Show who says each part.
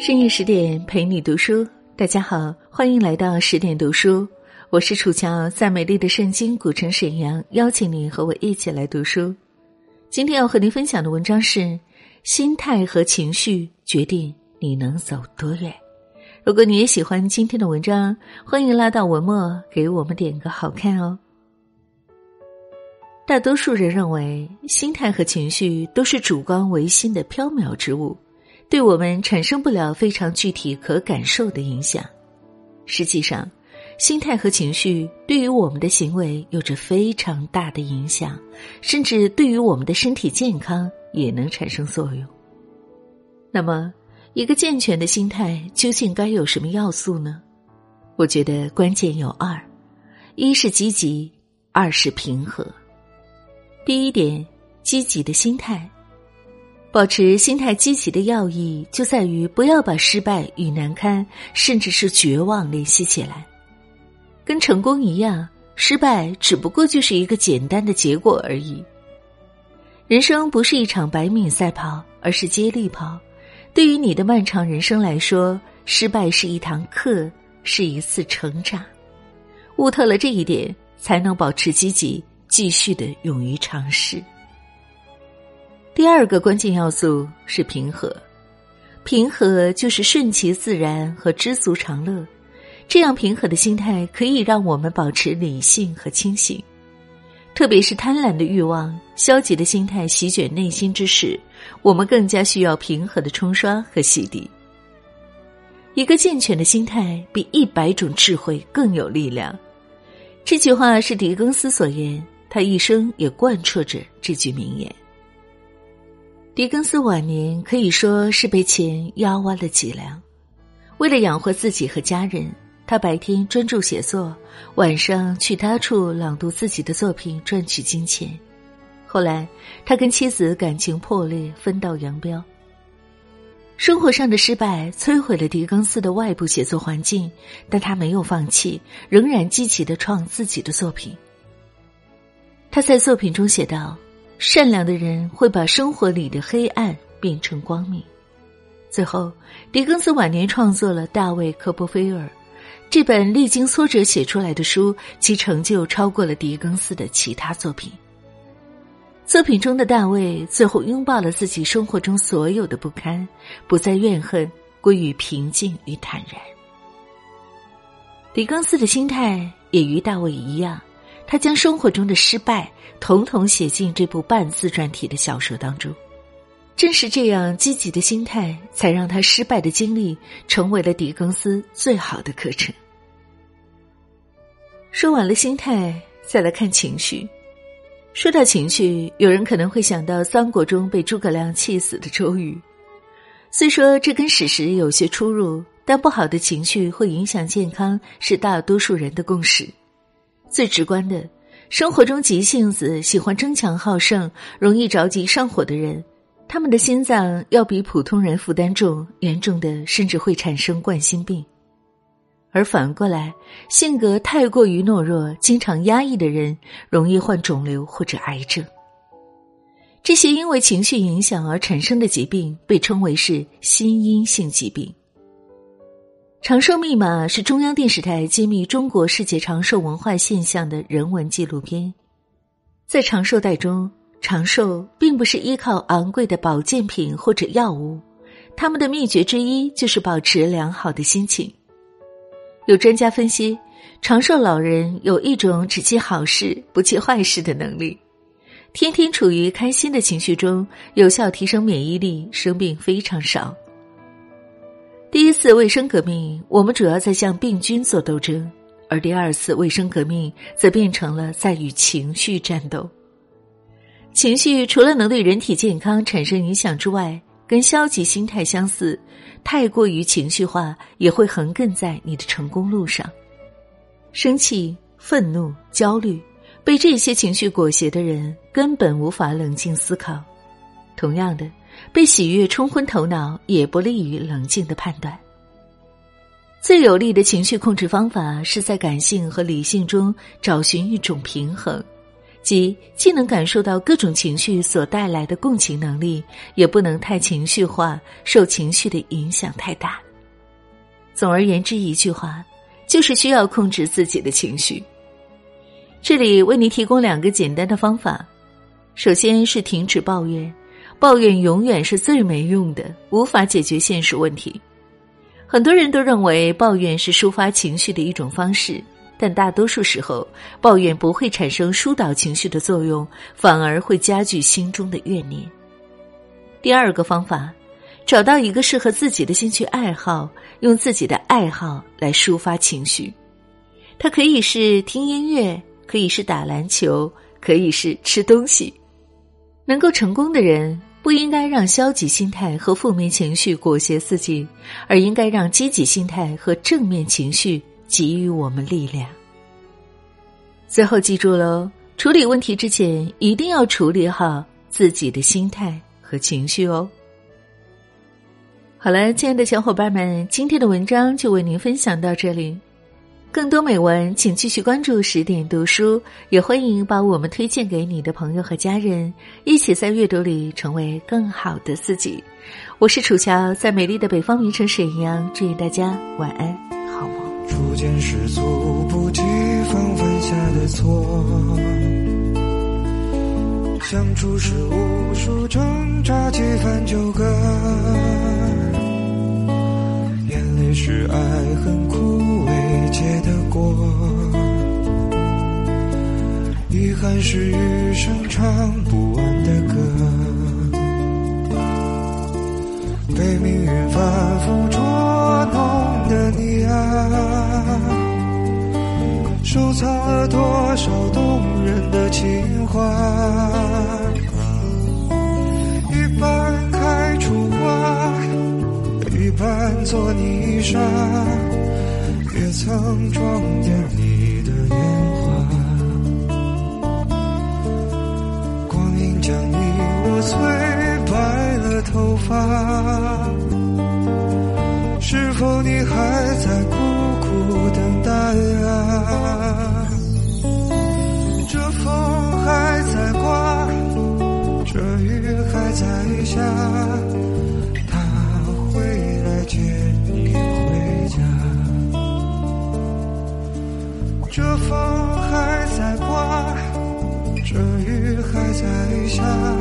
Speaker 1: 深夜十点陪你读书，大家好，欢迎来到十点读书，我是楚乔，在美丽的圣经古城沈阳，邀请你和我一起来读书。今天要和您分享的文章是：心态和情绪决定你能走多远。如果你也喜欢今天的文章，欢迎拉到文末给我们点个好看哦。大多数人认为，心态和情绪都是主观唯心的缥缈之物。对我们产生不了非常具体可感受的影响。实际上，心态和情绪对于我们的行为有着非常大的影响，甚至对于我们的身体健康也能产生作用。那么，一个健全的心态究竟该有什么要素呢？我觉得关键有二：一是积极，二是平和。第一点，积极的心态。保持心态积极的要义，就在于不要把失败与难堪，甚至是绝望联系起来。跟成功一样，失败只不过就是一个简单的结果而已。人生不是一场百米赛跑，而是接力跑。对于你的漫长人生来说，失败是一堂课，是一次成长。悟透了这一点，才能保持积极，继续的勇于尝试。第二个关键要素是平和，平和就是顺其自然和知足常乐。这样平和的心态可以让我们保持理性和清醒。特别是贪婪的欲望、消极的心态席卷内心之时，我们更加需要平和的冲刷和洗涤。一个健全的心态比一百种智慧更有力量。这句话是狄更斯所言，他一生也贯彻着这句名言。狄更斯晚年可以说是被钱压弯了脊梁。为了养活自己和家人，他白天专注写作，晚上去他处朗读自己的作品赚取金钱。后来，他跟妻子感情破裂，分道扬镳。生活上的失败摧毁了狄更斯的外部写作环境，但他没有放弃，仍然积极的创自己的作品。他在作品中写道。善良的人会把生活里的黑暗变成光明。最后，狄更斯晚年创作了《大卫·科波菲尔》这本历经挫折写出来的书，其成就超过了狄更斯的其他作品。作品中的大卫最后拥抱了自己生活中所有的不堪，不再怨恨，归于平静与坦然。狄更斯的心态也与大卫一样。他将生活中的失败统统写进这部半自传体的小说当中。正是这样积极的心态，才让他失败的经历成为了狄更斯最好的课程。说完了心态，再来看情绪。说到情绪，有人可能会想到三国中被诸葛亮气死的周瑜。虽说这跟史实有些出入，但不好的情绪会影响健康，是大多数人的共识。最直观的，生活中急性子、喜欢争强好胜、容易着急上火的人，他们的心脏要比普通人负担重，严重的甚至会产生冠心病。而反过来，性格太过于懦弱、经常压抑的人，容易患肿瘤或者癌症。这些因为情绪影响而产生的疾病，被称为是心因性疾病。长寿密码是中央电视台揭秘中国世界长寿文化现象的人文纪录片。在长寿带中，长寿并不是依靠昂贵的保健品或者药物，他们的秘诀之一就是保持良好的心情。有专家分析，长寿老人有一种只记好事不记坏事的能力，天天处于开心的情绪中，有效提升免疫力，生病非常少。次卫生革命，我们主要在向病菌做斗争；而第二次卫生革命，则变成了在与情绪战斗。情绪除了能对人体健康产生影响之外，跟消极心态相似，太过于情绪化也会横亘在你的成功路上。生气、愤怒、焦虑，被这些情绪裹挟的人，根本无法冷静思考。同样的。被喜悦冲昏头脑，也不利于冷静的判断。最有力的情绪控制方法，是在感性和理性中找寻一种平衡，即既能感受到各种情绪所带来的共情能力，也不能太情绪化，受情绪的影响太大。总而言之，一句话，就是需要控制自己的情绪。这里为您提供两个简单的方法：首先是停止抱怨，抱怨永远是最没用的，无法解决现实问题。很多人都认为抱怨是抒发情绪的一种方式。但大多数时候，抱怨不会产生疏导情绪的作用，反而会加剧心中的怨念。第二个方法，找到一个适合自己的兴趣爱好，用自己的爱好来抒发情绪。它可以是听音乐，可以是打篮球，可以是吃东西。能够成功的人，不应该让消极心态和负面情绪裹挟自己，而应该让积极心态和正面情绪。给予我们力量。最后记住喽，处理问题之前一定要处理好自己的心态和情绪哦。好了，亲爱的小伙伴们，今天的文章就为您分享到这里。更多美文，请继续关注十点读书，也欢迎把我们推荐给你的朋友和家人，一起在阅读里成为更好的自己。我是楚乔，在美丽的北方名城沈阳，祝愿大家晚安。
Speaker 2: 好梦初见失足，不及防犯下的错。相处时无数挣扎，几番纠葛。是余生唱不完的歌。被命运反复捉弄的你啊。收藏了多少动人的情话？一半开出花，一半做泥沙，也曾撞见你头发，是否你还在苦苦等待啊？这风还在刮，这雨还在下，他会来接你回家。这风还在刮，这雨还在下。